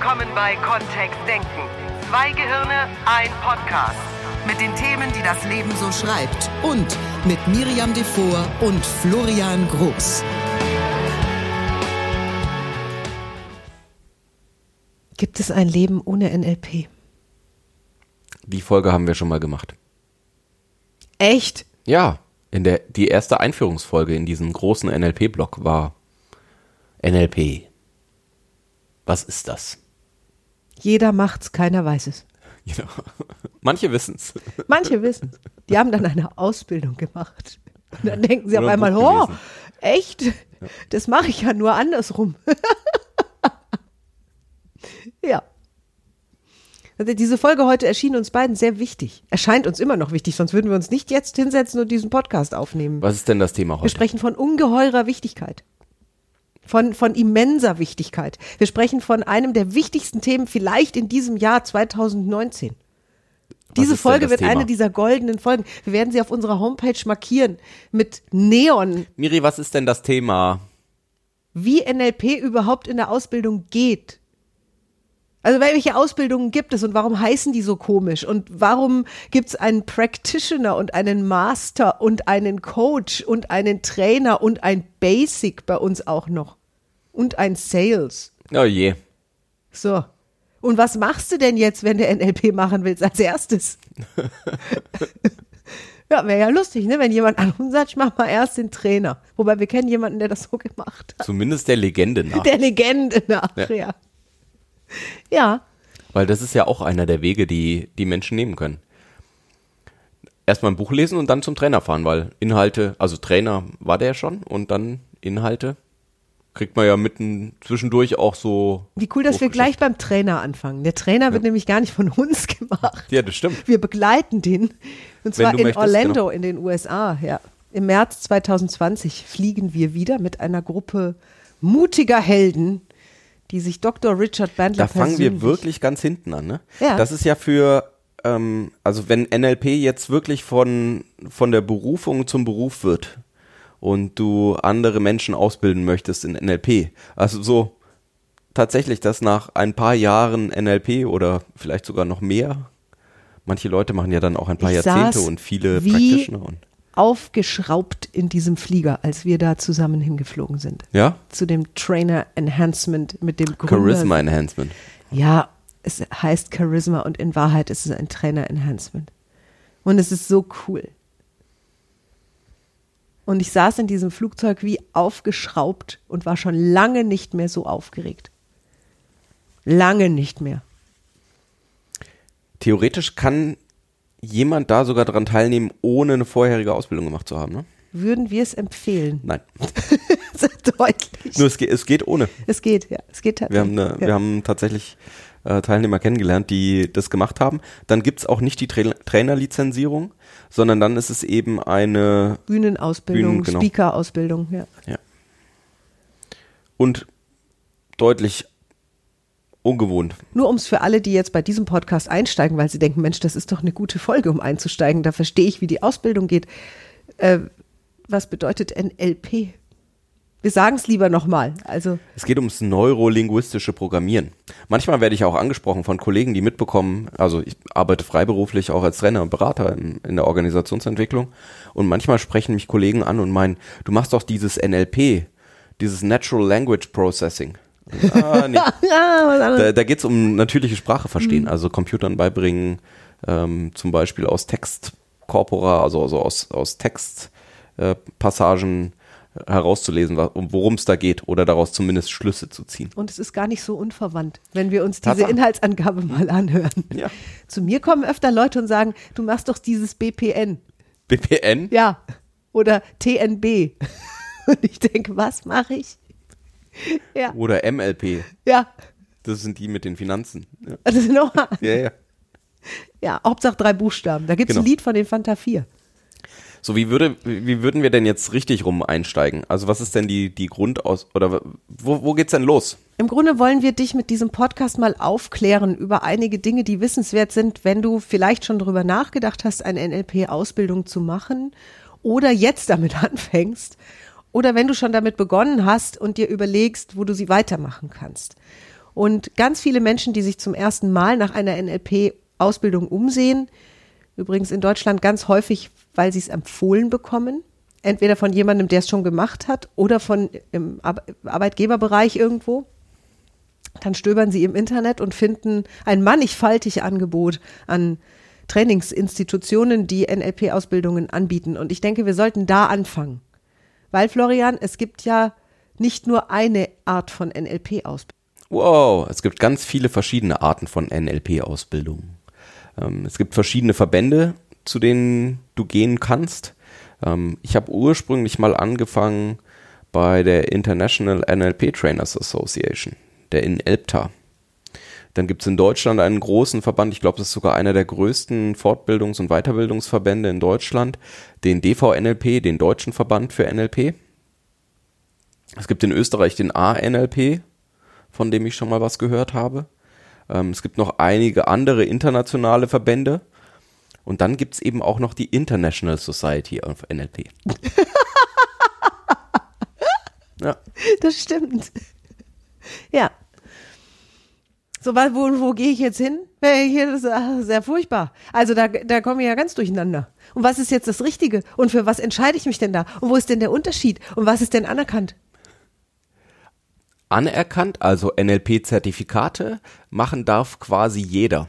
willkommen bei Kontext Denken. Zwei Gehirne, ein Podcast. Mit den Themen, die das Leben so schreibt. Und mit Miriam Devor und Florian Groß. Gibt es ein Leben ohne NLP? Die Folge haben wir schon mal gemacht. Echt? Ja, in der die erste Einführungsfolge in diesem großen NLP-Block war NLP. Was ist das? Jeder macht's, keiner weiß es. Genau. Manche wissen's. Manche wissen Die haben dann eine Ausbildung gemacht. Und dann denken sie Oder auf ein einmal, oh, gelesen. echt? Das mache ich ja nur andersrum. ja. Also diese Folge heute erschien uns beiden sehr wichtig. Erscheint uns immer noch wichtig, sonst würden wir uns nicht jetzt hinsetzen und diesen Podcast aufnehmen. Was ist denn das Thema Wir heute? sprechen von ungeheurer Wichtigkeit. Von, von immenser Wichtigkeit. Wir sprechen von einem der wichtigsten Themen vielleicht in diesem Jahr 2019. Diese Folge wird Thema? eine dieser goldenen Folgen. Wir werden sie auf unserer Homepage markieren mit Neon, Miri, was ist denn das Thema? wie NLP überhaupt in der Ausbildung geht. Also welche Ausbildungen gibt es und warum heißen die so komisch? Und warum gibt es einen Practitioner und einen Master und einen Coach und einen Trainer und ein Basic bei uns auch noch? Und ein Sales. Oh je. So. Und was machst du denn jetzt, wenn du NLP machen willst als erstes? ja, wäre ja lustig, ne? Wenn jemand anruft und sagt, ich mach mal erst den Trainer. Wobei wir kennen jemanden, der das so gemacht hat. Zumindest der Legende nach. Der Legende nach, Ja. ja. Ja, Weil das ist ja auch einer der Wege, die die Menschen nehmen können. Erstmal ein Buch lesen und dann zum Trainer fahren, weil Inhalte, also Trainer war der schon und dann Inhalte kriegt man ja mitten zwischendurch auch so. wie cool, dass wir gleich beim Trainer anfangen. Der Trainer wird nämlich gar nicht von uns gemacht. Ja, das stimmt. Wir begleiten den. Und zwar in möchtest, Orlando genau. in den USA, ja. Im März 2020 fliegen wir wieder mit einer Gruppe mutiger Helden, die sich Dr. Richard Bandler Da fangen wir wirklich ganz hinten an, ne? Ja. Das ist ja für, ähm, also wenn NLP jetzt wirklich von, von der Berufung zum Beruf wird und du andere Menschen ausbilden möchtest in NLP, also so tatsächlich, dass nach ein paar Jahren NLP oder vielleicht sogar noch mehr, manche Leute machen ja dann auch ein paar Ich Jahrzehnte und viele Practitioner und, aufgeschraubt in diesem Flieger, als wir da zusammen hingeflogen sind. ja? Zu dem Trainer Enhancement mit dem Gründer. Charisma Enhancement. Ja, es heißt Charisma und in Wahrheit ist es ein Trainer Enhancement. Und es ist so cool. Und ich saß in diesem Flugzeug wie aufgeschraubt und war schon lange nicht mehr so aufgeregt. Lange nicht mehr. Theoretisch kann jemand da sogar dran teilnehmen, ohne eine vorherige Ausbildung gemacht zu haben, ne? Würden wir es empfehlen? Nein. Deutlich. Nur es geht, es geht ohne. es geht, ja. Es geht Wir tatsächlich. haben, eine, ja. wir haben tatsächlich äh, Teilnehmer kennengelernt, die das gemacht haben. Dann gibt's auch nicht die Tra Trainerlizenzierung, sondern dann ist es eben eine Bühnenausbildung, Bühnen, genau. Speaker-Ausbildung, ja. und deutlich ungewohnt. Nur um es für alle, die jetzt bei diesem Podcast einsteigen, weil sie denken, Mensch, das ist doch eine gute Folge, um einzusteigen, da verstehe ich, wie die Ausbildung geht. Äh, was bedeutet NLP? Wir sagen es lieber nochmal. Also, Es geht ums neurolinguistische Programmieren. Manchmal werde ich auch angesprochen von Kollegen, die mitbekommen, also ich arbeite freiberuflich auch als Trainer und Berater in, in der Organisationsentwicklung und manchmal sprechen mich Kollegen an und meinen, du machst doch dieses NLP, dieses Natural Language Processing. Ah, nee. Da, da geht es um natürliche Sprache verstehen, also Computern beibringen, ähm, zum Beispiel aus Textkorpora, also, also aus, aus Textpassagen äh, Passagen herauszulesen, um worum es da geht oder daraus zumindest Schlüsse zu ziehen. und es ist gar nicht so unverwandt, wenn wir uns diese. Inhaltsangabe mal anhören. Ja. Zu mir kommen öfter Leute und sagen, du machst doch dieses BPN. BPN? Ja. Oder TNB. Und ich denke, was mache ich? Ja, Oder MLP. ja. Das sind die mit den Finanzen. Ja, Also nochmal. ja. ja. Ja, Hauptsache drei Buchstaben. Da gibt es Genau. ein Lied von den Fanta 4. So, wie würde, wie würden wir denn jetzt richtig rum einsteigen? Also, was ist denn die, die Grundaus, oder wo, wo geht's denn los? Im Grunde wollen wir dich mit diesem Podcast mal aufklären über einige Dinge, die wissenswert sind, wenn du vielleicht schon darüber nachgedacht hast, eine NLP-Ausbildung zu machen oder jetzt damit anfängst oder wenn du schon damit begonnen hast und dir überlegst, wo du sie weitermachen kannst. Und ganz viele Menschen, die sich zum ersten Mal nach einer NLP-Ausbildung umsehen, übrigens in Deutschland ganz häufig, weil sie es empfohlen bekommen, entweder von jemandem, der es schon gemacht hat, oder von im Ar Arbeitgeberbereich irgendwo. Dann stöbern sie im Internet und finden ein mannigfaltig Angebot an Trainingsinstitutionen, die NLP-Ausbildungen anbieten. Und ich denke, wir sollten da anfangen. Weil, Florian, es gibt ja nicht nur eine Art von NLP-Ausbildung. Wow, es gibt ganz viele verschiedene Arten von NLP-Ausbildungen. Ähm, es gibt verschiedene Verbände, zu denen du gehen kannst. Ähm, ich habe ursprünglich mal angefangen bei der International NLP Trainers Association, der in Elbta. Dann gibt es in Deutschland einen großen Verband, ich glaube, das ist sogar einer der größten Fortbildungs- und Weiterbildungsverbände in Deutschland, den DVNLP, den Deutschen Verband für NLP. Es gibt in Österreich den ANLP, von dem ich schon mal was gehört habe. Ähm, es gibt noch einige andere internationale Verbände. Und dann gibt es eben auch noch die International Society of NLP. ja. Das stimmt. Ja. So, wo, wo gehe ich jetzt hin? Hier ist sehr furchtbar. Also da, da komme ich ja ganz durcheinander. Und was ist jetzt das Richtige? Und für was entscheide ich mich denn da? Und wo ist denn der Unterschied? Und was ist denn anerkannt? anerkannt, also NLP-Zertifikate machen darf quasi jeder.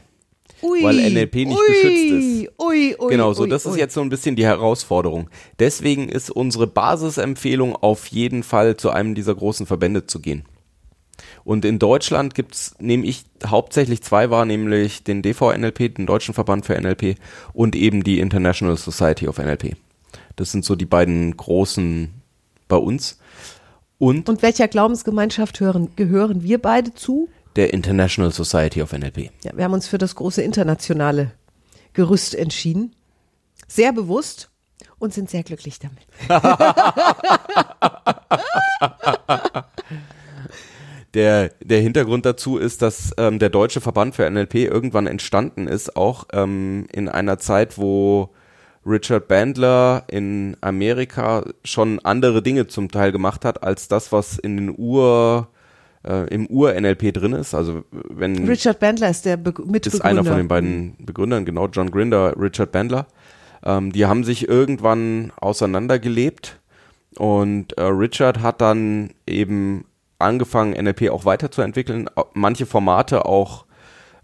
Ui, weil NLP nicht ui, geschützt ist. Ui, ui, genau, so das ist jetzt so ein bisschen die Herausforderung. Deswegen ist unsere Basisempfehlung auf jeden Fall zu einem dieser großen Verbände zu gehen. Und in Deutschland gibt's, nehme ich hauptsächlich zwei wahr, nämlich den DVNLP, den Deutschen Verband für NLP und eben die International Society of NLP. Das sind so die beiden großen bei uns. Und, und welcher Glaubensgemeinschaft hören, gehören wir beide zu? Der International Society of NLP. Ja, wir haben uns für das große internationale Gerüst entschieden. Sehr bewusst und sind sehr glücklich damit. der, der Hintergrund dazu ist, dass ähm, der Deutsche Verband für NLP irgendwann entstanden ist, auch ähm, in einer Zeit, wo Richard Bandler in Amerika schon andere Dinge zum Teil gemacht hat, als das, was in den Ur, äh, im Ur-NLP drin ist. Also wenn Richard Bandler ist der Be Mitbegründer. Ist einer von den beiden Begründern, genau, John Grinder, Richard Bandler. Ähm, die haben sich irgendwann auseinandergelebt und äh, Richard hat dann eben angefangen, NLP auch weiterzuentwickeln, manche Formate auch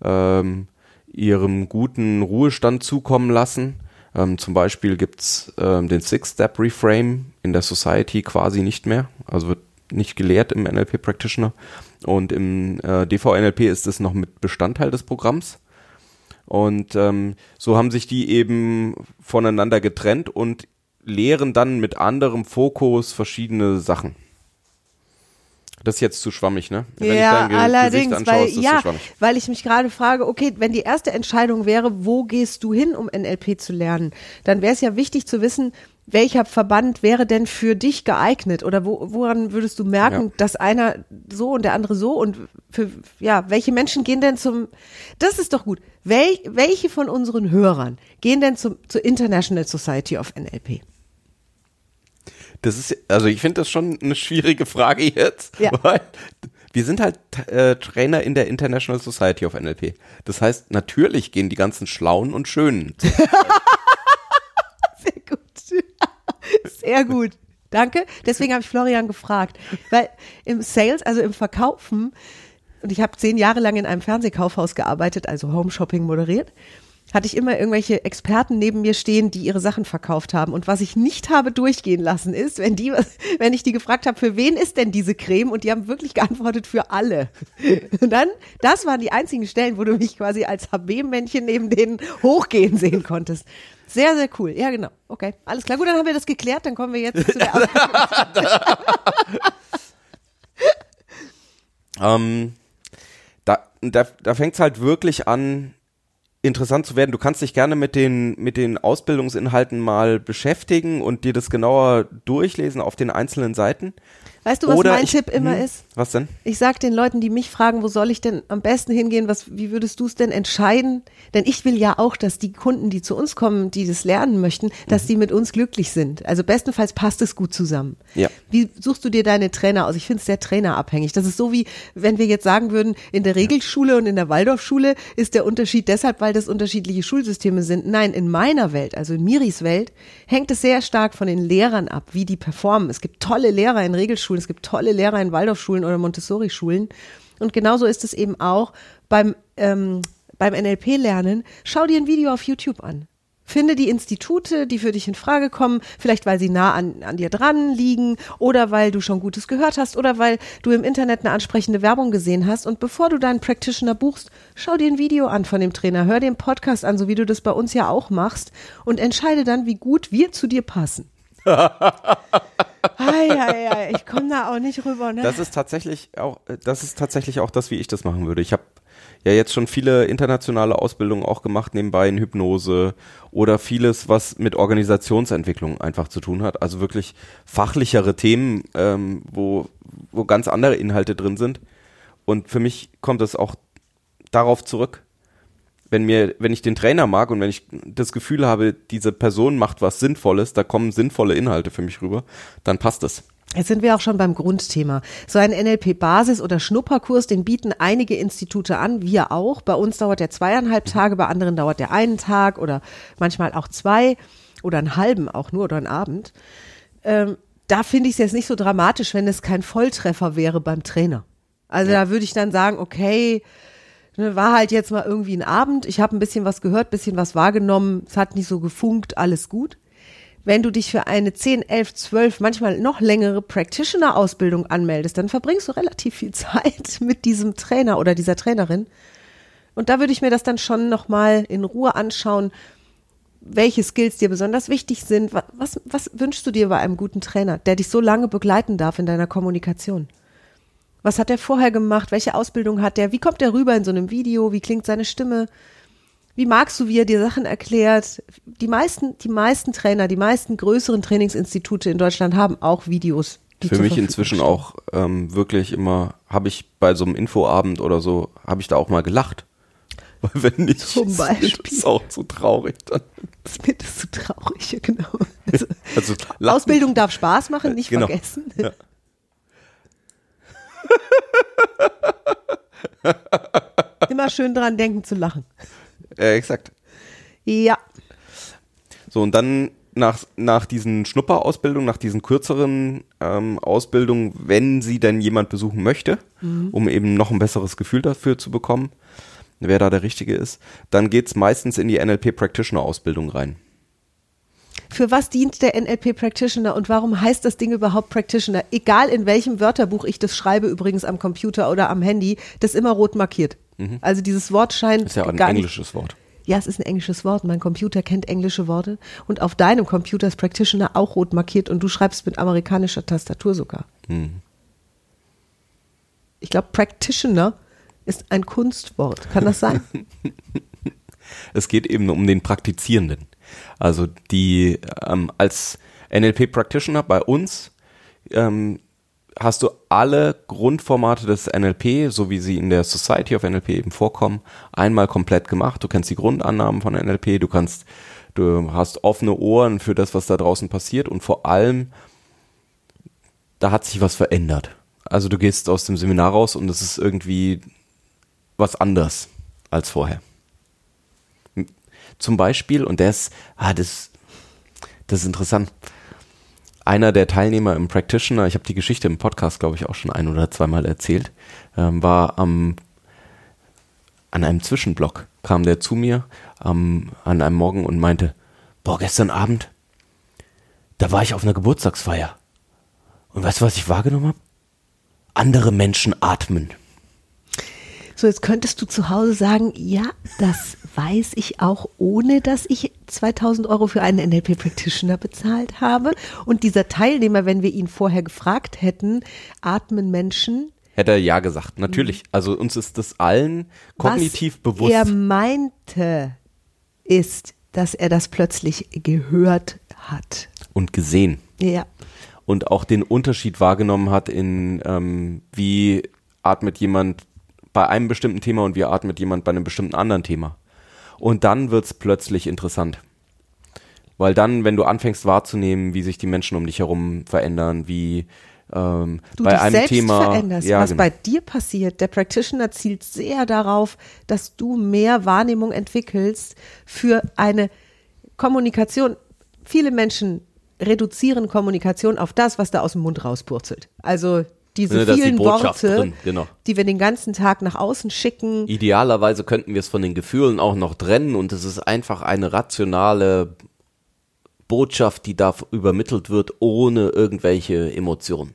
ähm, ihrem guten Ruhestand zukommen lassen ähm, zum Beispiel gibt's ähm, den Six-Step-Reframe in der Society quasi nicht mehr, also wird nicht gelehrt im NLP Practitioner. Und im äh, DVNLP ist es noch mit Bestandteil des Programms. Und ähm, so haben sich die eben voneinander getrennt und lehren dann mit anderem Fokus verschiedene Sachen. Das ist jetzt zu schwammig, ne? Wenn ja, allerdings, anschaue, weil, ja, weil ich mich gerade frage, okay, wenn die erste Entscheidung wäre, wo gehst du hin, um NLP zu lernen, dann wäre es ja wichtig zu wissen, welcher Verband wäre denn für dich geeignet oder wo, woran würdest du merken, ja. dass einer so und der andere so und für, ja, welche Menschen gehen denn zum, das ist doch gut. Wel, welche von unseren Hörern gehen denn zum, zur International Society of NLP? Das ist, also ich finde das schon eine schwierige Frage jetzt, ja. weil wir sind halt äh, Trainer in der International Society of NLP. Das heißt, natürlich gehen die ganzen Schlauen und Schönen. Sehr gut. Danke. Deswegen habe ich Florian gefragt. Weil im Sales, also im Verkaufen, und ich habe zehn Jahre lang in einem Fernsehkaufhaus gearbeitet, also Home Shopping moderiert hatte ich immer irgendwelche Experten neben mir stehen, die ihre Sachen verkauft haben. Und was ich nicht habe durchgehen lassen ist, wenn die, wenn ich die gefragt habe, für wen ist denn diese Creme? Und die haben wirklich geantwortet, für alle. Und dann, das waren die einzigen Stellen, wo du mich quasi als HB-Männchen neben denen hochgehen sehen konntest. Sehr, sehr cool. Ja, genau. Okay. Alles klar. Gut, dann haben wir das geklärt. Dann kommen wir jetzt zu der ähm, da, da, da fängt es halt wirklich an, interessant zu werden. Du kannst dich gerne mit den, mit den Ausbildungsinhalten mal beschäftigen und dir das genauer durchlesen auf den einzelnen Seiten. Weißt du, was Oder mein ich- Tipp immer hm, ist? Was denn? Ich sage den Leuten, die mich fragen, wo soll ich denn am besten hingehen, was, wie würdest du es denn entscheiden? Denn ich will ja auch, dass die Kunden, die zu uns kommen, die das lernen möchten, dass die mit uns glücklich sind. Also bestenfalls passt es gut zusammen. Ja. Wie suchst du dir deine Trainer aus? Ich finde es sehr trainerabhängig. Das ist so wie, wenn wir jetzt sagen würden, in der Regelschule und in der Waldorfschule ist der Unterschied deshalb, weil das unterschiedliche Schulsysteme sind. Nein, in meiner Welt, also in Miris Welt, hängt es sehr stark von den Lehrern ab, wie die performen. Es gibt tolle Lehrer in Regelschulen, es gibt tolle Lehrer in Waldorfschulen oder Montessori-Schulen. Und genauso ist es eben auch beim, ähm, beim NLP-Lernen. Schau dir ein Video auf YouTube an. Finde die Institute, die für dich in Frage kommen, vielleicht weil sie nah an, an dir dran liegen oder weil du schon Gutes gehört hast oder weil du im Internet eine ansprechende Werbung gesehen hast. Und bevor du deinen Practitioner buchst, schau dir ein Video an von dem Trainer, hör den Podcast an, so wie du das bei uns ja auch machst und entscheide dann, wie gut wir zu dir passen. Ei, ei, ei, ich komme da auch nicht rüber, ne? Das ist tatsächlich auch, äh, das ist tatsächlich auch das, wie ich das machen würde. Ich habe ja jetzt schon viele internationale Ausbildungen auch gemacht, nebenbei in Hypnose oder vieles, was mit Organisationsentwicklung einfach zu tun hat. Also wirklich fachlichere Themen, ähm, wo, wo ganz andere Inhalte drin sind. Und für mich kommt es auch darauf zurück, wenn mir, wenn ich den Trainer mag und wenn ich das Gefühl habe, diese Person macht was Sinnvolles, da kommen sinnvolle Inhalte für mich rüber, dann passt es. Jetzt sind wir auch schon beim Grundthema. So ein NLP-Basis- oder Schnupperkurs, den bieten einige Institute an, wir auch. Bei uns dauert der zweieinhalb Tage, bei anderen dauert der einen Tag oder manchmal auch zwei oder einen halben auch nur oder einen Abend. Ähm, da finde ich es jetzt nicht so dramatisch, wenn es kein Volltreffer wäre beim Trainer. Also da würde ich dann sagen, okay, ne, war halt jetzt mal irgendwie ein Abend, ich habe ein bisschen was gehört, bisschen was wahrgenommen, es hat nicht so gefunkt, alles gut wenn du dich für eine 10, 11, 12, manchmal noch längere Practitioner-Ausbildung anmeldest, dann verbringst du relativ viel Zeit mit diesem Trainer oder dieser Trainerin. Und da würde ich mir das dann schon nochmal in Ruhe anschauen, welche Skills dir besonders wichtig sind. Was, was, was wünschst du dir bei einem guten Trainer, der dich so lange begleiten darf in deiner Kommunikation? Was hat er vorher gemacht? Welche Ausbildung hat er? Wie kommt er rüber in so einem Video? Wie klingt seine Stimme? Wie magst du, wie er dir Sachen erklärt? Die meisten, die meisten Trainer, die meisten größeren Trainingsinstitute in Deutschland haben auch Videos. die Für mich inzwischen auch ähm, wirklich immer, habe ich bei so einem Infoabend oder so, habe ich da auch mal gelacht. Weil wenn nicht, Zum ist Beispiel. das auch zu traurig dann. Das wird so traurig, ja, genau. Also, Also, Ausbildung darf Spaß machen, nicht Genau. vergessen. Ja. Immer schön dran denken zu lachen. Äh, exakt. Ja. So, und dann nach, nach diesen Schnupperausbildungen, nach diesen kürzeren ähm, Ausbildungen, wenn sie denn jemand besuchen möchte, um eben noch ein besseres Gefühl dafür zu bekommen, wer da der Richtige ist, dann geht's meistens in die NLP Practitioner Ausbildung rein. Für was dient der NLP Practitioner und warum heißt das Ding überhaupt Practitioner? Egal in welchem Wörterbuch ich das schreibe, übrigens am Computer oder am Handy, das ist immer rot markiert. Also dieses Wort scheint Mhm. Ist ja ein gar nicht englisches Wort. Ja, es ist ein englisches Wort. Mein Computer kennt englische Worte. Und auf deinem Computer ist Practitioner auch rot markiert und du schreibst mit amerikanischer Tastatur sogar. Ich glaube, Practitioner ist ein Kunstwort. Kann das sein? Es geht eben um den Praktizierenden. Also die ähm, als NLP Practitioner bei uns ähm, hast du alle Grundformate des NLP, so wie sie in der Society of NLP eben vorkommen, einmal komplett gemacht. Du kennst die Grundannahmen von NLP, du kannst, du hast offene Ohren für das, was da draußen passiert und vor allem, da hat sich was verändert. Also du gehst aus dem Seminar raus und es ist irgendwie was anders als vorher. Zum Beispiel, und der ist, ah, das, das ist interessant. Einer der Teilnehmer im Practitioner, ich habe die Geschichte im Podcast, glaube ich, auch schon ein oder zweimal erzählt, ähm, war am, an einem Zwischenblock, kam der zu mir ähm, an einem Morgen und meinte, boah, gestern Abend, da war ich auf einer Geburtstagsfeier. Und weißt du, was ich wahrgenommen habe? Andere Menschen atmen. So, jetzt könntest du zu Hause sagen, ja, das weiß ich auch, ohne dass ich 2000 Euro für einen NLP Practitioner bezahlt habe. Und dieser Teilnehmer, wenn wir ihn vorher gefragt hätten, atmen Menschen. Hätte er ja gesagt, natürlich. Also uns ist das allen kognitiv was bewusst. er meinte, ist, dass er das plötzlich gehört hat. und gesehen. Ja. und auch den Unterschied wahrgenommen hat in ähm, wie atmet jemand bei einem bestimmten Thema und wie atmet jemand bei einem bestimmten anderen Thema. Und dann wird's plötzlich interessant. Weil dann, wenn du anfängst wahrzunehmen, wie sich die Menschen um dich herum verändern, wie ähm, du bei dich einem selbst Thema, veränderst. ja, was genau. bei dir passiert, der Practitioner zielt sehr darauf, dass du mehr Wahrnehmung entwickelst für eine Kommunikation. Viele Menschen reduzieren Kommunikation auf das, was da aus dem Mund rauspurzelt. Also diese Ne, die vielen Botschaft Worte, drin, genau. die wir den ganzen Tag nach außen schicken. Idealerweise könnten wir es von den Gefühlen auch noch trennen und es ist einfach eine rationale Botschaft, die da übermittelt wird, ohne irgendwelche Emotionen.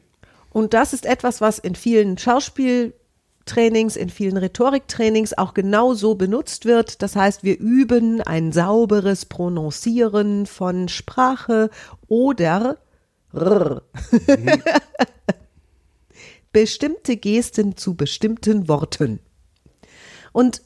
Und das ist etwas, was in vielen Schauspieltrainings, in vielen Rhetoriktrainings auch genau so benutzt wird. Das heißt, wir üben ein sauberes Prononcieren von Sprache oder R. bestimmte Gesten zu bestimmten Worten. Und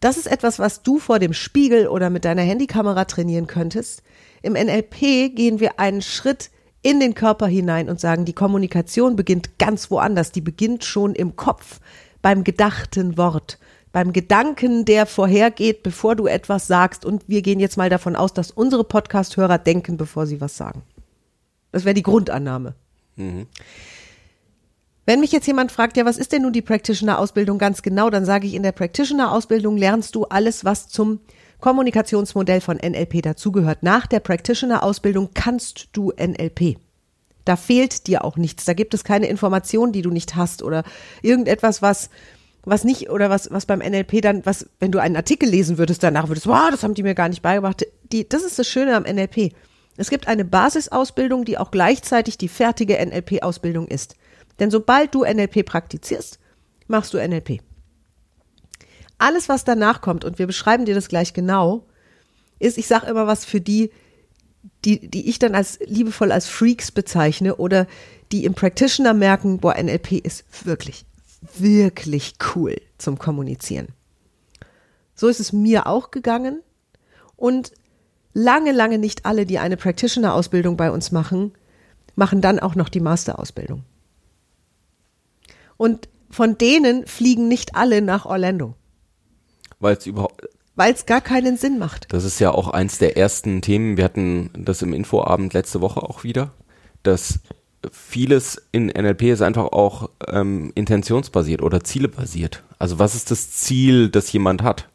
das ist etwas, was du vor dem Spiegel oder mit deiner Handykamera trainieren könntest. Im NLP gehen wir einen Schritt in den Körper hinein und sagen, die Kommunikation beginnt ganz woanders. Die beginnt schon im Kopf, beim gedachten Wort, beim Gedanken, der vorhergeht, bevor du etwas sagst. Und wir gehen jetzt mal davon aus, dass unsere Podcast-Hörer denken, bevor sie was sagen. Das wäre die Grundannahme. Wenn mich jetzt jemand fragt, ja, was ist denn nun die Practitioner-Ausbildung ganz genau, dann sage ich, in der Practitioner-Ausbildung lernst du alles, was zum Kommunikationsmodell von NLP dazugehört. Nach der Practitioner-Ausbildung kannst du NLP. Da fehlt dir auch nichts. Da gibt es keine Information, die du nicht hast oder irgendetwas, was was nicht oder was was beim NLP dann was wenn du einen Artikel lesen würdest danach würdest wow das haben die mir gar nicht beigebracht die das ist das Schöne am NLP es gibt eine Basisausbildung die auch gleichzeitig die fertige NLP Ausbildung ist denn sobald du NLP praktizierst machst du NLP alles, was danach kommt, und wir beschreiben dir das gleich genau, ist, ich sage immer was für die, die, die ich dann als liebevoll als Freaks bezeichne oder die im Practitioner merken, boah, NLP ist wirklich, wirklich cool zum Kommunizieren. So ist es mir auch gegangen und lange, lange nicht alle, die eine Practitioner-Ausbildung bei uns machen, machen dann auch noch die Master-Ausbildung. Und von denen fliegen nicht alle nach Orlando Weil es überhaupt, weil es gar keinen Sinn macht. das ist ja auch eins der ersten Themen. Wir hatten das im Infoabend letzte Woche auch wieder, dass vieles in NLP ist einfach auch ähm, intentionsbasiert oder zielebasiert. Also was ist das Ziel, das jemand hat?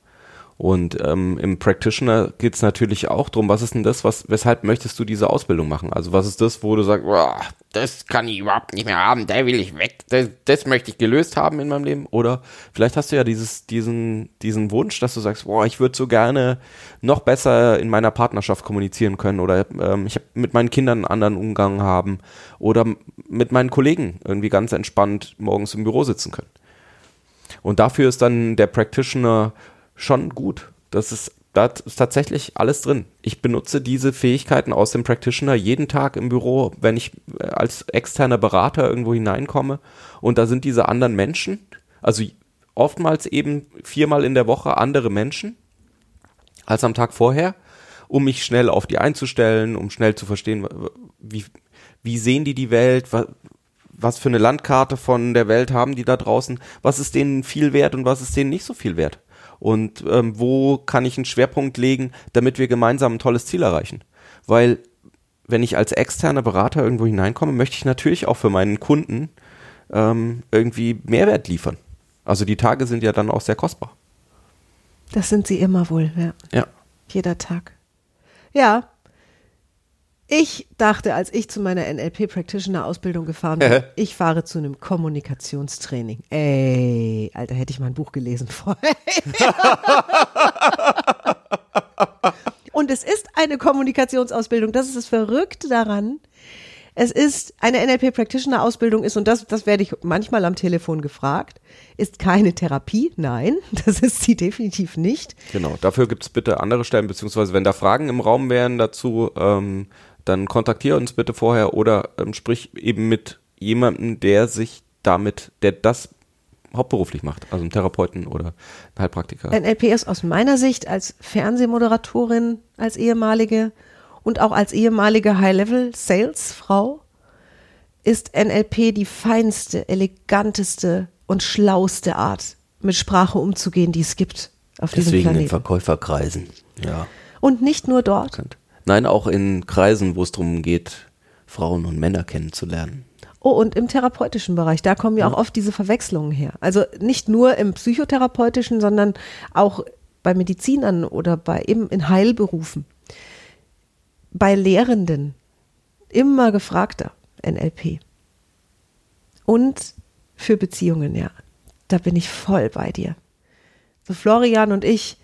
Und ähm, im Practitioner geht es natürlich auch drum, was ist denn das, was, weshalb möchtest du diese Ausbildung machen? Also was ist das, wo du sagst, "Boah, das kann ich überhaupt nicht mehr haben, da will ich weg, das, das möchte ich gelöst haben in meinem Leben? Oder vielleicht hast du ja dieses, diesen, diesen Wunsch, dass du sagst, boah, ich würde so gerne noch besser in meiner Partnerschaft kommunizieren können oder ähm, ich habe mit meinen Kindern einen anderen Umgang haben oder mit meinen Kollegen irgendwie ganz entspannt morgens im Büro sitzen können. Und dafür ist dann der Practitioner schon gut. Das ist, da ist tatsächlich alles drin. Ich benutze diese Fähigkeiten aus dem Practitioner jeden Tag im Büro, wenn ich äh, als externer Berater irgendwo hineinkomme und da sind diese anderen Menschen, also oftmals eben viermal in der Woche andere Menschen als am Tag vorher, um mich schnell auf die einzustellen, um schnell zu verstehen, wie, wie sehen die die Welt, wa- was für eine Landkarte von der Welt haben die da draußen, was ist denen viel wert und was ist denen nicht so viel wert. Und ähm, wo kann ich einen Schwerpunkt legen, damit wir gemeinsam ein tolles Ziel erreichen. Weil wenn ich als externer Berater irgendwo hineinkomme, möchte ich natürlich auch für meinen Kunden ähm, irgendwie Mehrwert liefern. Also die Tage sind ja dann auch sehr kostbar. Das sind sie immer wohl, ja. Ja. Jeder Tag. Ja. Ich dachte, als ich zu meiner NLP-Practitioner-Ausbildung gefahren bin, ich fahre zu einem Kommunikationstraining. Ey, Alter, hätte ich mal ein Buch gelesen vorher. Und es ist eine Kommunikationsausbildung. Das ist das Verrückte daran. Es ist eine NLP Practitioner Ausbildung ist und das das werde ich manchmal am Telefon gefragt, ist keine Therapie. Nein, das ist sie definitiv nicht. Genau, dafür gibt es bitte andere Stellen, beziehungsweise wenn da Fragen im Raum wären dazu, ähm, dann kontaktiere uns bitte vorher oder ähm, sprich eben mit jemandem, der sich damit, der das hauptberuflich macht, also einen Therapeuten oder einen Heilpraktiker. NLP ist aus meiner Sicht als Fernsehmoderatorin, als ehemalige und auch als ehemalige High-Level-Sales-Frau ist NLP die feinste, eleganteste und schlauste Art, mit Sprache umzugehen, die es gibt auf diesem Deswegen in Planeten. Verkäuferkreisen. Ja. Und nicht nur dort. bekannt. Nein, auch in Kreisen, wo es darum geht, Frauen und Männer kennenzulernen. Oh, und im therapeutischen Bereich, da kommen ja auch oft diese Verwechslungen her. Also nicht nur im psychotherapeutischen, sondern auch bei Medizinern oder bei eben in Heilberufen. Bei Lehrenden immer gefragter NLP. Und für Beziehungen, ja. Da bin ich voll bei dir. So Florian und ich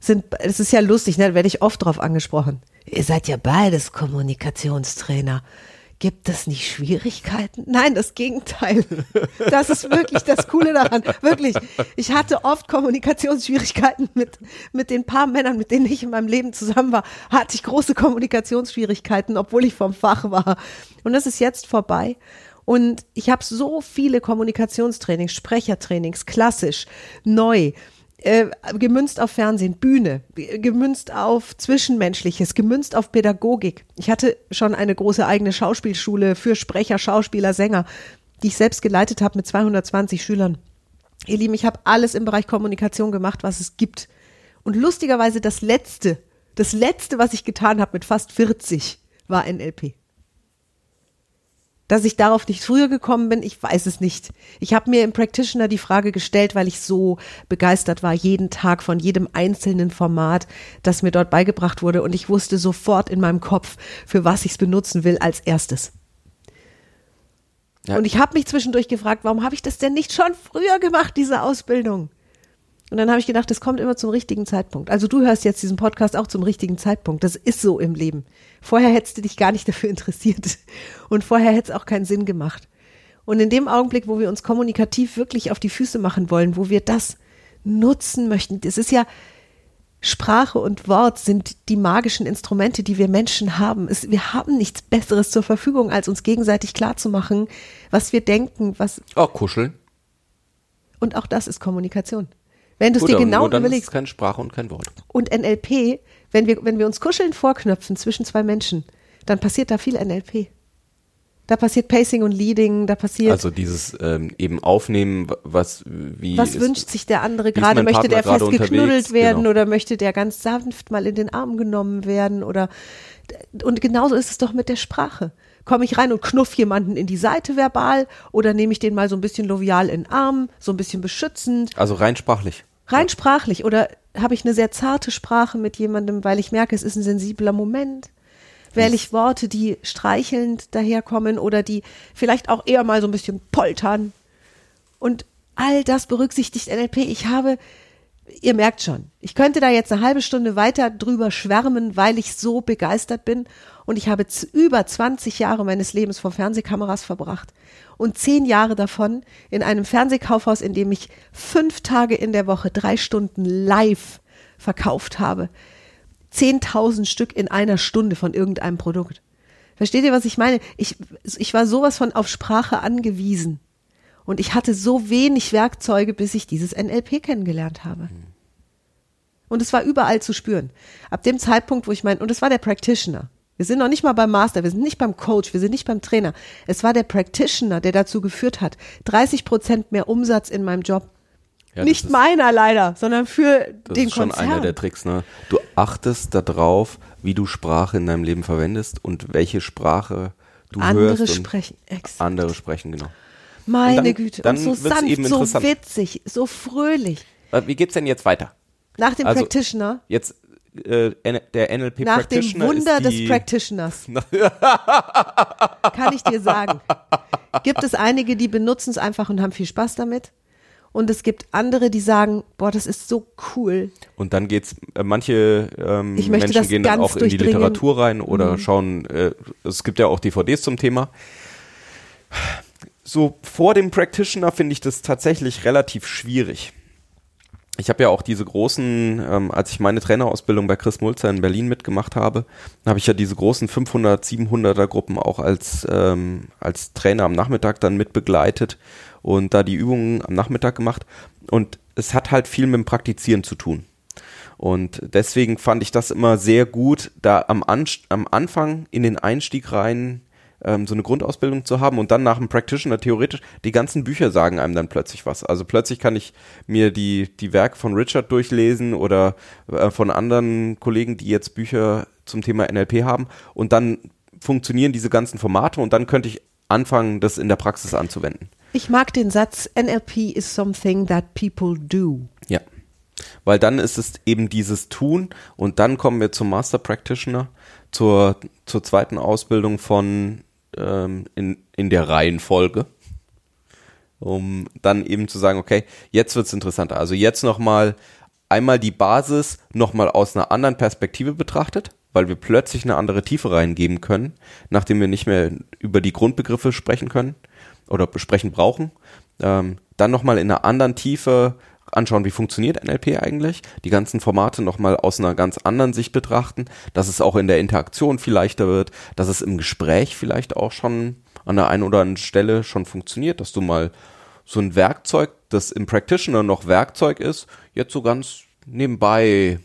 sind, es ist ja lustig, ne, da werde ich oft drauf angesprochen. Ihr seid ja beides Kommunikationstrainer. Gibt es nicht Schwierigkeiten? Nein, das Gegenteil. Das ist wirklich das Coole daran. Wirklich. Ich hatte oft Kommunikationsschwierigkeiten mit, mit den paar Männern, mit denen ich in meinem Leben zusammen war. Hatte ich große Kommunikationsschwierigkeiten, obwohl ich vom Fach war. Und das ist jetzt vorbei. Und ich habe so viele Kommunikationstrainings, Sprechertrainings, klassisch, neu, äh, gemünzt auf Fernsehen, Bühne, gemünzt auf Zwischenmenschliches, gemünzt auf Pädagogik. Ich hatte schon eine große eigene Schauspielschule für Sprecher, Schauspieler, Sänger, die ich selbst geleitet habe mit 220 Schülern. Ihr Lieben, ich habe alles im Bereich Kommunikation gemacht, was es gibt. Und lustigerweise das letzte, das letzte, was ich getan habe mit fast 40, war NLP. Dass ich darauf nicht früher gekommen bin, ich weiß es nicht. Ich habe mir im Practitioner die Frage gestellt, weil ich so begeistert war, jeden Tag von jedem einzelnen Format, das mir dort beigebracht wurde. Und ich wusste sofort in meinem Kopf, für was ich es benutzen will als erstes. Ja. Und ich habe mich zwischendurch gefragt, warum habe ich das denn nicht schon früher gemacht, diese Ausbildung? Und dann habe ich gedacht, das kommt immer zum richtigen Zeitpunkt. Also du hörst jetzt diesen Podcast auch zum richtigen Zeitpunkt. Das ist so im Leben. Vorher hättest du dich gar nicht dafür interessiert. Und vorher hätte es auch keinen Sinn gemacht. Und in dem Augenblick, wo wir uns kommunikativ wirklich auf die Füße machen wollen, wo wir das nutzen möchten, das ist ja, Sprache und Wort sind die magischen Instrumente, die wir Menschen haben. Es, wir haben nichts Besseres zur Verfügung, als uns gegenseitig klarzumachen, was wir denken, was, Oh, kuscheln. und auch das ist Kommunikation. Wenn du es Gut, dir genau dann ist es überlegst. keine Sprache und kein Wort. Und NLP, wenn wir, wenn wir uns kuscheln vorknöpfen zwischen zwei Menschen, dann passiert da viel NLP. Da passiert Pacing und Leading, da passiert, Also dieses ähm, eben aufnehmen, was wie was ist- wünscht sich der andere ist gerade? Möchte der Partner gerade fest geknuddelt unterwegs? werden Genau. oder möchte der ganz sanft mal in den Arm genommen werden? Oder und genauso ist es doch mit der Sprache. Komme ich rein und knuff jemanden in die Seite verbal oder nehme ich den mal so ein bisschen lovial in den Arm, so ein bisschen beschützend? Also rein sprachlich. Rein sprachlich oder habe ich eine sehr zarte Sprache mit jemandem, weil ich merke, es ist ein sensibler Moment? Wähle ich Worte, die streichelnd daherkommen oder die vielleicht auch eher mal so ein bisschen poltern? Und all das berücksichtigt NLP. Ich habe, ihr merkt schon, ich könnte da jetzt eine halbe Stunde weiter drüber schwärmen, weil ich so begeistert bin. Und ich habe über 20 Jahre meines Lebens vor Fernsehkameras verbracht. Und zehn Jahre davon in einem Fernsehkaufhaus, in dem ich fünf Tage in der Woche drei Stunden live verkauft habe. 10.000 Stück in einer Stunde von irgendeinem Produkt. Versteht ihr, was ich meine? Ich, ich war sowas von auf Sprache angewiesen. Und ich hatte so wenig Werkzeuge, bis ich dieses NLP kennengelernt habe. Und es war überall zu spüren. Ab dem Zeitpunkt, wo ich mein, und es war der Practitioner. Wir sind noch nicht mal beim Master, wir sind nicht beim Coach, wir sind nicht beim Trainer. Es war der Practitioner, der dazu geführt hat, 30 Prozent mehr Umsatz in meinem Job. Ja, nicht ist- meiner leider, sondern für Das den ist schon Konzern. einer der Tricks, ne? Du achtest darauf, wie du Sprache in deinem Leben verwendest und welche Sprache du Andere hörst. und sprechen. Exakt. Andere sprechen, genau. Meine dann- Güte. dann so sanft, so witzig, so fröhlich. Wie geht's denn jetzt weiter? Nach dem Also, Practitioner, Jetzt äh, der NLP nach dem Practitioner Wunder ist des die, Practitioners, kann ich dir sagen, gibt es einige, die benutzen es einfach und haben viel Spaß damit. Und es gibt andere, die sagen, boah, das ist so cool. Und dann geht's, äh, manche ähm, Menschen gehen dann auch in die. Mhm. Literatur rein oder schauen, äh, es gibt ja auch DVDs zum Thema. So vor dem Practitioner finde ich das tatsächlich relativ schwierig. Ich habe ja auch diese großen, ähm, als ich meine Trainerausbildung bei Chris Mulzer in Berlin mitgemacht habe, habe ich ja diese großen 500, 700er Gruppen auch als, ähm, als Trainer am Nachmittag dann mit begleitet und da die Übungen am Nachmittag gemacht. Und es hat halt viel mit dem Praktizieren zu tun. Und deswegen fand ich das immer sehr gut, da am, Anst am Anfang in den Einstieg rein ähm, so eine Grundausbildung zu haben und dann nach dem Practitioner theoretisch, die ganzen Bücher sagen einem dann plötzlich was. Also plötzlich kann ich mir die, die Werke von Richard durchlesen oder äh, von anderen Kollegen, die jetzt Bücher zum Thema NLP haben und dann funktionieren diese ganzen Formate und dann könnte ich anfangen, das in der Praxis anzuwenden. Ich mag den Satz, NLP is something that people do. Ja. Weil dann ist es eben dieses Tun und dann kommen wir zum Master Practitioner, zur, zur zweiten Ausbildung von ähm, in, in der Reihenfolge, um dann eben zu sagen, okay, jetzt wird's interessanter. Also jetzt nochmal einmal die Basis nochmal aus einer anderen Perspektive betrachtet, weil wir plötzlich eine andere Tiefe reingeben können, nachdem wir nicht mehr über die Grundbegriffe sprechen können oder besprechen brauchen. Ähm, dann nochmal in einer anderen Tiefe anschauen, wie funktioniert NLP eigentlich, die ganzen Formate nochmal aus einer ganz anderen Sicht betrachten, dass es auch in der Interaktion viel leichter wird, dass es im Gespräch vielleicht auch schon an der einen oder anderen Stelle schon funktioniert, dass du mal so ein Werkzeug, das im Practitioner noch Werkzeug ist, jetzt so ganz nebenbei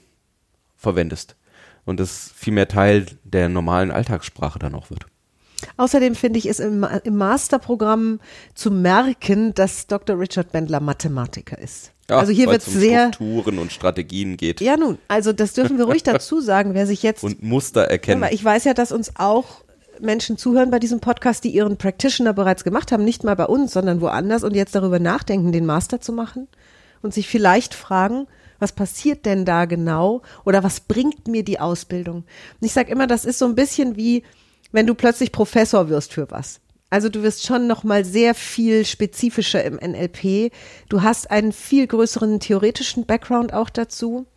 verwendest und das viel mehr Teil der normalen Alltagssprache dann auch wird. Außerdem finde ich es im, im Masterprogramm zu merken, dass Dr. Richard Bendler Mathematiker ist. Ja, also hier wird es um sehr. Strukturen und Strategien geht Ja, nun, also das dürfen wir ruhig dazu sagen, wer sich jetzt. und Muster erkennen. Ich weiß ja, dass uns auch Menschen zuhören bei diesem Podcast, die ihren Practitioner bereits gemacht haben, nicht mal bei uns, sondern woanders und jetzt darüber nachdenken, den Master zu machen und sich vielleicht fragen, was passiert denn da genau oder was bringt mir die Ausbildung? Und ich sage immer, das ist so ein bisschen wie, wenn du plötzlich Professor wirst für was. Also du wirst schon noch mal sehr viel spezifischer im NLP. Du hast einen viel größeren theoretischen Background auch dazu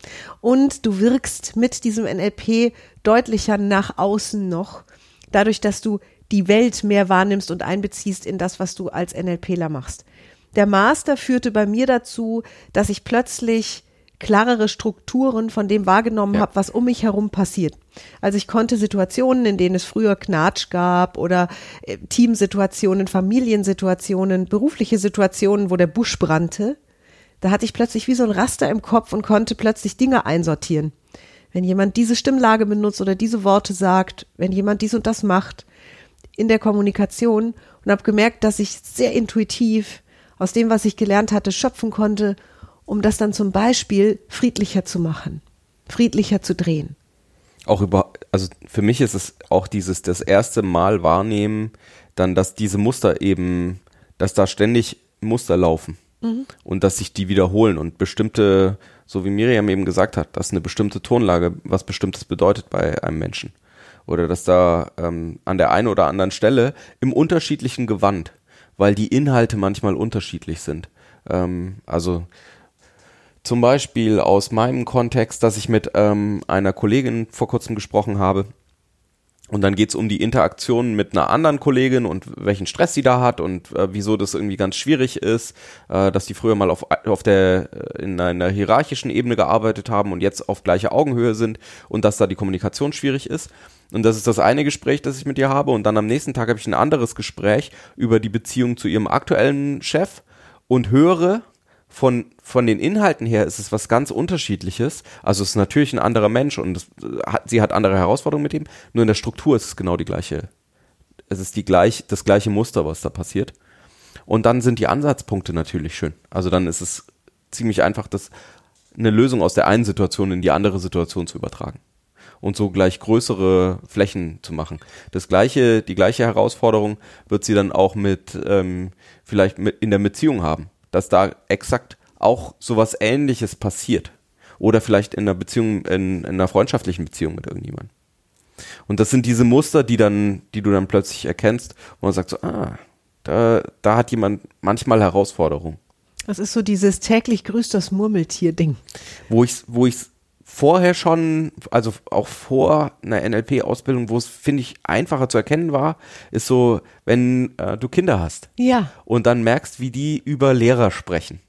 und du wirkst mit diesem NLP deutlicher nach außen noch, dadurch, dass du die Welt mehr wahrnimmst und einbeziehst in das, was du als NLPler machst. Der Master führte bei mir dazu, dass ich plötzlich klarere Strukturen von dem wahrgenommen Ja. habe, was um mich herum passiert. Also ich konnte Situationen, in denen es früher Knatsch gab oder äh, Teamsituationen, Familiensituationen, berufliche Situationen, wo der Busch brannte, da hatte ich plötzlich wie so ein Raster im Kopf und konnte plötzlich Dinge einsortieren. Wenn jemand diese Stimmlage benutzt oder diese Worte sagt, wenn jemand dies und das macht in der Kommunikation und habe gemerkt, dass ich sehr intuitiv aus dem, was ich gelernt hatte, schöpfen konnte, um das dann zum Beispiel friedlicher zu machen, friedlicher zu drehen. auch über, also für mich ist es auch dieses das erste Mal wahrnehmen, dann, dass diese Muster eben, dass da ständig Muster laufen und dass sich die wiederholen und bestimmte, so wie Miriam eben gesagt hat, dass eine bestimmte Tonlage was Bestimmtes bedeutet bei einem Menschen oder dass da ähm, an der einen oder anderen Stelle im unterschiedlichen Gewand, weil die Inhalte manchmal unterschiedlich sind. Ähm, also zum Beispiel aus meinem Kontext, dass ich mit ähm, einer Kollegin vor kurzem gesprochen habe. Und dann geht's um die Interaktion mit einer anderen Kollegin und welchen Stress sie da hat und äh, wieso das irgendwie ganz schwierig ist, äh, dass die früher mal auf, auf der äh, in einer hierarchischen Ebene gearbeitet haben und jetzt auf gleicher Augenhöhe sind und dass da die Kommunikation schwierig ist. Und das ist das eine Gespräch, das ich mit ihr habe. Und dann am nächsten Tag habe ich ein anderes Gespräch über die Beziehung zu ihrem aktuellen Chef und höre, von, von den Inhalten her ist es was ganz unterschiedliches. Also es ist natürlich ein anderer Mensch und es hat, sie hat andere Herausforderungen mit ihm. Nur in der Struktur ist es genau die gleiche. Es ist die gleich, das gleiche Muster, was da passiert. Und dann sind die Ansatzpunkte natürlich schön. Also dann ist es ziemlich einfach, das, eine Lösung aus der einen Situation in die andere Situation zu übertragen. Und so gleich größere Flächen zu machen. Das gleiche, die gleiche Herausforderung wird sie dann auch mit, ähm, vielleicht mit in der Beziehung haben dass da exakt auch sowas ähnliches passiert. Oder vielleicht in einer Beziehung, in, in einer freundschaftlichen Beziehung mit irgendjemandem. Und das sind diese Muster, die dann, die du dann plötzlich erkennst, wo man sagt so, ah, da, da hat jemand manchmal Herausforderungen. Das ist so dieses täglich grüßt das Murmeltier-Ding. Wo ich, wo ich vorher schon, also auch vor einer NLP-Ausbildung, wo es, finde ich, einfacher zu erkennen war, ist so, wenn äh, du Kinder hast. Ja. und dann merkst, wie die über Lehrer sprechen.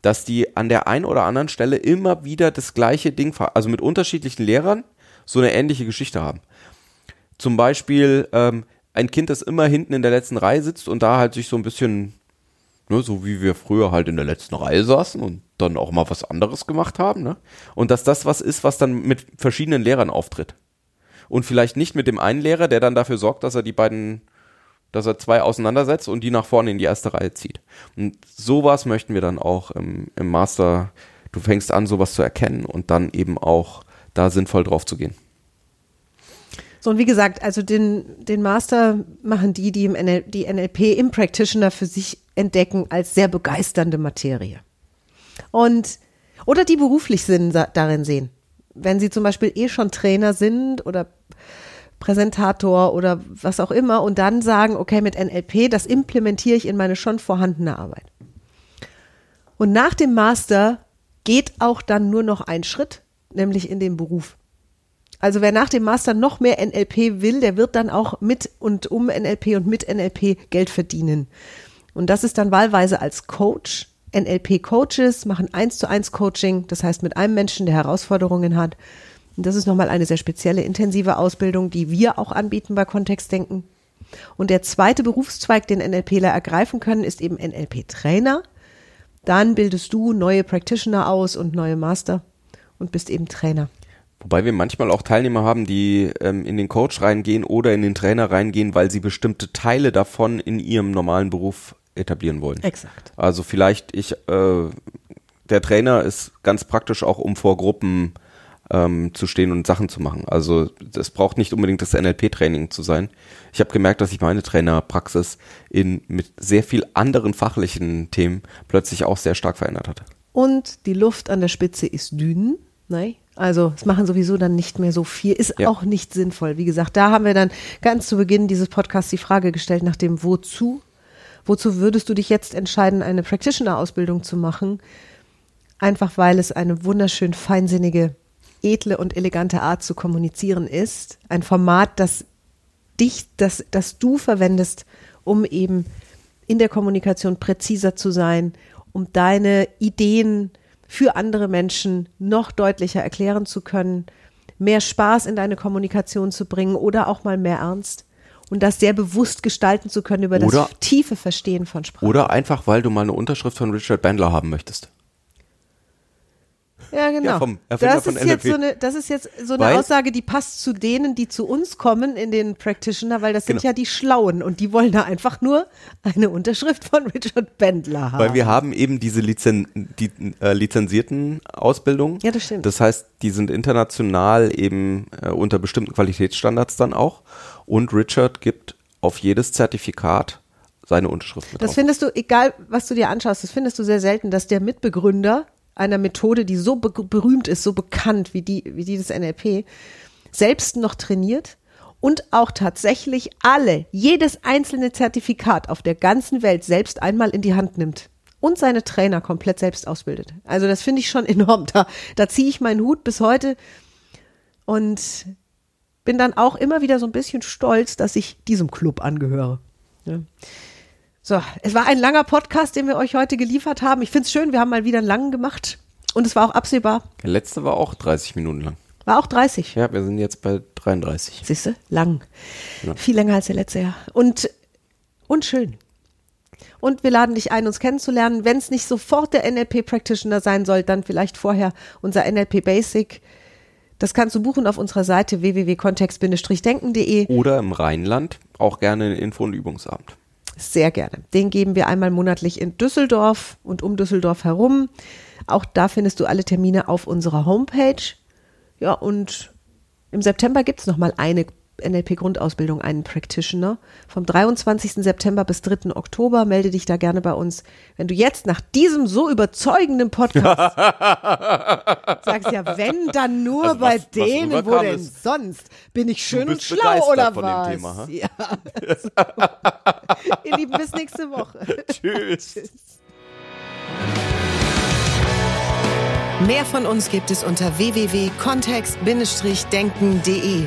Dass die an der einen oder anderen Stelle immer wieder das gleiche Ding, also mit unterschiedlichen Lehrern, so eine ähnliche Geschichte haben. Zum Beispiel ähm, ein Kind, das immer hinten in der letzten Reihe sitzt und da halt sich so ein bisschen, ne, so wie wir früher halt in der letzten Reihe saßen und dann auch mal was anderes gemacht haben, ne? Und dass das was ist, was dann mit verschiedenen Lehrern auftritt. Und vielleicht nicht mit dem einen Lehrer, der dann dafür sorgt, dass er die beiden dass er zwei auseinandersetzt und die nach vorne in die erste Reihe zieht. Und sowas möchten wir dann auch im, im Master. Du fängst an, sowas zu erkennen und dann eben auch da sinnvoll drauf zu gehen. So, und wie gesagt, also den, den Master machen die, die im NL, die NLP im Practitioner für sich entdecken als sehr begeisternde Materie. Und, oder die beruflich Sinn darin sehen. Wenn sie zum Beispiel eh schon Trainer sind oder Präsentator oder was auch immer und dann sagen, okay, mit NLP, das implementiere ich in meine schon vorhandene Arbeit. Und nach dem Master geht auch dann nur noch ein Schritt, nämlich in den Beruf. Also wer nach dem Master noch mehr NLP will, der wird dann auch mit und um NLP und mit NLP Geld verdienen. Und das ist dann wahlweise als Coach. NLP-Coaches machen eins zu eins Coaching, das heißt mit einem Menschen, der Herausforderungen hat. Und das ist nochmal eine sehr spezielle, intensive Ausbildung, die wir auch anbieten bei Kontextdenken. Und der zweite Berufszweig, den NLPler ergreifen können, ist eben NLP-Trainer. Dann bildest du neue Practitioner aus und neue Master und bist eben Trainer. Wobei wir manchmal auch Teilnehmer haben, die ähm, in den Coach reingehen oder in den Trainer reingehen, weil sie bestimmte Teile davon in ihrem normalen Beruf etablieren wollen. Exakt. Also vielleicht ich, äh, der Trainer ist ganz praktisch auch, um vor Gruppen ähm, zu stehen und Sachen zu machen. Also das braucht nicht unbedingt das NLP-Training zu sein. Ich habe gemerkt, dass ich meine Trainerpraxis in mit sehr viel anderen fachlichen Themen plötzlich auch sehr stark verändert hatte. Und die Luft an der Spitze ist dünn. Nein. Also es machen sowieso dann nicht mehr so viel, ist Ja. auch nicht sinnvoll. Wie gesagt, da haben wir dann ganz zu Beginn dieses Podcasts die Frage gestellt nach dem Wozu. Wozu würdest du dich jetzt entscheiden, eine Practitioner-Ausbildung zu machen? Einfach weil es eine wunderschön feinsinnige, edle und elegante Art zu kommunizieren ist. Ein Format, das dich, das, das du verwendest, um eben in der Kommunikation präziser zu sein, um deine Ideen für andere Menschen noch deutlicher erklären zu können, mehr Spaß in deine Kommunikation zu bringen oder auch mal mehr Ernst und das sehr bewusst gestalten zu können über Oder- das tiefe Verstehen von Sprache. Oder einfach, weil du mal eine Unterschrift von Richard Bandler haben möchtest. Ja, genau. Ja, vom Erfinder das, von ist jetzt NLP. so eine, das ist jetzt so eine Weil- Aussage, die passt zu denen, die zu uns kommen in den Practitioner, weil das sind Genau. ja die Schlauen und die wollen da einfach nur eine Unterschrift von Richard Bendler haben. Weil wir haben eben diese Lizen die, äh, lizenzierten Ausbildungen. Ja, das stimmt. Das heißt, die sind international eben äh, unter bestimmten Qualitätsstandards dann auch. Und Richard gibt auf jedes Zertifikat seine Unterschrift mit Das drauf. findest du, egal was du dir anschaust, das findest du sehr selten, dass der Mitbegründer einer Methode, die so be berühmt ist, so bekannt wie die, wie die des NLP, selbst noch trainiert und auch tatsächlich alle, jedes einzelne Zertifikat auf der ganzen Welt selbst einmal in die Hand nimmt und seine Trainer komplett selbst ausbildet. Also das finde ich schon enorm. Da, da ziehe ich meinen Hut bis heute und bin dann auch immer wieder so ein bisschen stolz, dass ich diesem Club angehöre. Ja. So, es war ein langer Podcast, den wir euch heute geliefert haben. Ich finde es schön, wir haben mal wieder einen langen gemacht. Und es war auch absehbar. Der letzte war auch 30 Minuten lang. War auch 30. Ja, wir sind jetzt bei 33. Siehst du? Lang. Ja. Viel länger als der letzte Jahr. Und, und schön. Und wir laden dich ein, uns kennenzulernen. Wenn es nicht sofort der NLP-Practitioner sein soll, dann vielleicht vorher unser NLP Basic. Das kannst du buchen auf unserer Seite www.kontext-denken.de. Oder im Rheinland auch gerne einen Info- und Übungsabend. Sehr gerne. Den geben wir einmal monatlich in Düsseldorf und um Düsseldorf herum. Auch da findest du alle Termine auf unserer Homepage. Ja, und im September gibt es nochmal eine NLP-Grundausbildung, einen Practitioner. Vom 23. September bis 3. Oktober melde dich da gerne bei uns. Wenn du jetzt nach diesem so überzeugenden Podcast sagst, ja, wenn dann nur Also bei was- was denen, wo rüberkam, denn ist, sonst? Bin ich schön und schlau oder von dem was? Thema, ja. So. Ihr Lieben, bis nächste Woche. Tschüss. Mehr von uns gibt es unter www.kontext-denken.de.